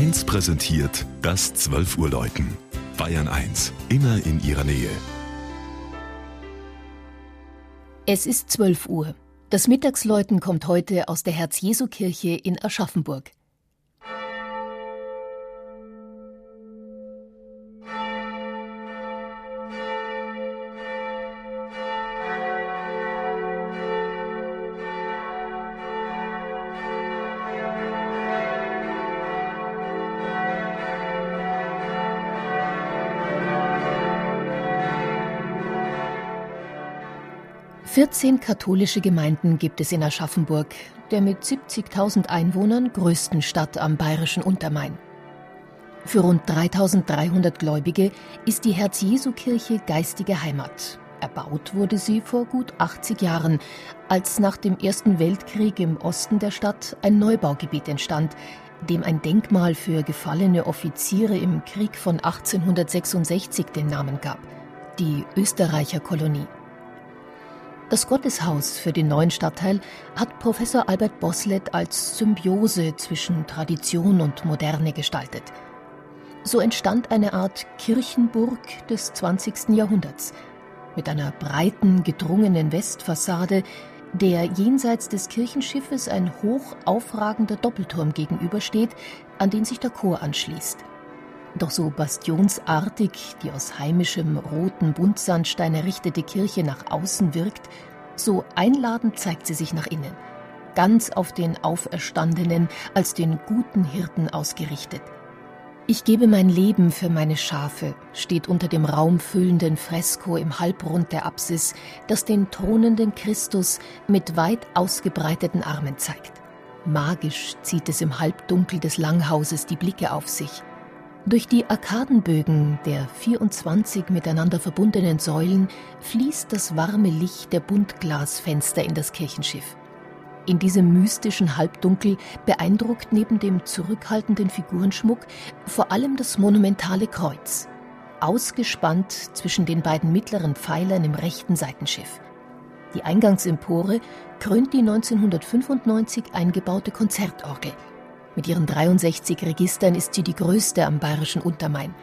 1 präsentiert das 12 Uhr Läuten. Bayern 1, immer in ihrer Nähe. Es ist 12 Uhr. Das Mittagsläuten kommt heute aus der Herz-Jesu-Kirche in Aschaffenburg. 14 katholische Gemeinden gibt es in Aschaffenburg, der mit 70.000 Einwohnern größten Stadt am bayerischen Untermain. Für rund 3300 Gläubige ist die Herz-Jesu-Kirche geistige Heimat. Erbaut wurde sie vor gut 80 Jahren, als nach dem Ersten Weltkrieg im Osten der Stadt ein Neubaugebiet entstand, dem ein Denkmal für gefallene Offiziere im Krieg von 1866 den Namen gab, die Österreicher Kolonie. Das Gotteshaus für den neuen Stadtteil hat Professor Albert Boslett als Symbiose zwischen Tradition und Moderne gestaltet. So entstand eine Art Kirchenburg des 20. Jahrhunderts mit einer breiten, gedrungenen Westfassade, der jenseits des Kirchenschiffes ein hoch aufragender Doppelturm gegenübersteht, an den sich der Chor anschließt. Doch so bastionsartig die aus heimischem roten Buntsandstein errichtete Kirche nach außen wirkt, so einladend zeigt sie sich nach innen. Ganz auf den Auferstandenen als den guten Hirten ausgerichtet. Ich gebe mein Leben für meine Schafe, steht unter dem raumfüllenden Fresko im Halbrund der Apsis, das den thronenden Christus mit weit ausgebreiteten Armen zeigt. Magisch zieht es im Halbdunkel des Langhauses die Blicke auf sich. Durch die Arkadenbögen der 24 miteinander verbundenen Säulen fließt das warme Licht der Buntglasfenster in das Kirchenschiff. In diesem mystischen Halbdunkel beeindruckt neben dem zurückhaltenden Figurenschmuck vor allem das monumentale Kreuz, ausgespannt zwischen den beiden mittleren Pfeilern im rechten Seitenschiff. Die Eingangsempore krönt die 1995 eingebaute Konzertorgel – mit ihren 63 Registern ist sie die größte am bayerischen Untermain.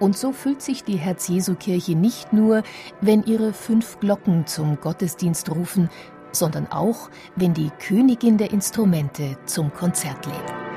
Und so füllt sich die Herz-Jesu-Kirche nicht nur, wenn ihre fünf Glocken zum Gottesdienst rufen, sondern auch, wenn die Königin der Instrumente zum Konzert lädt.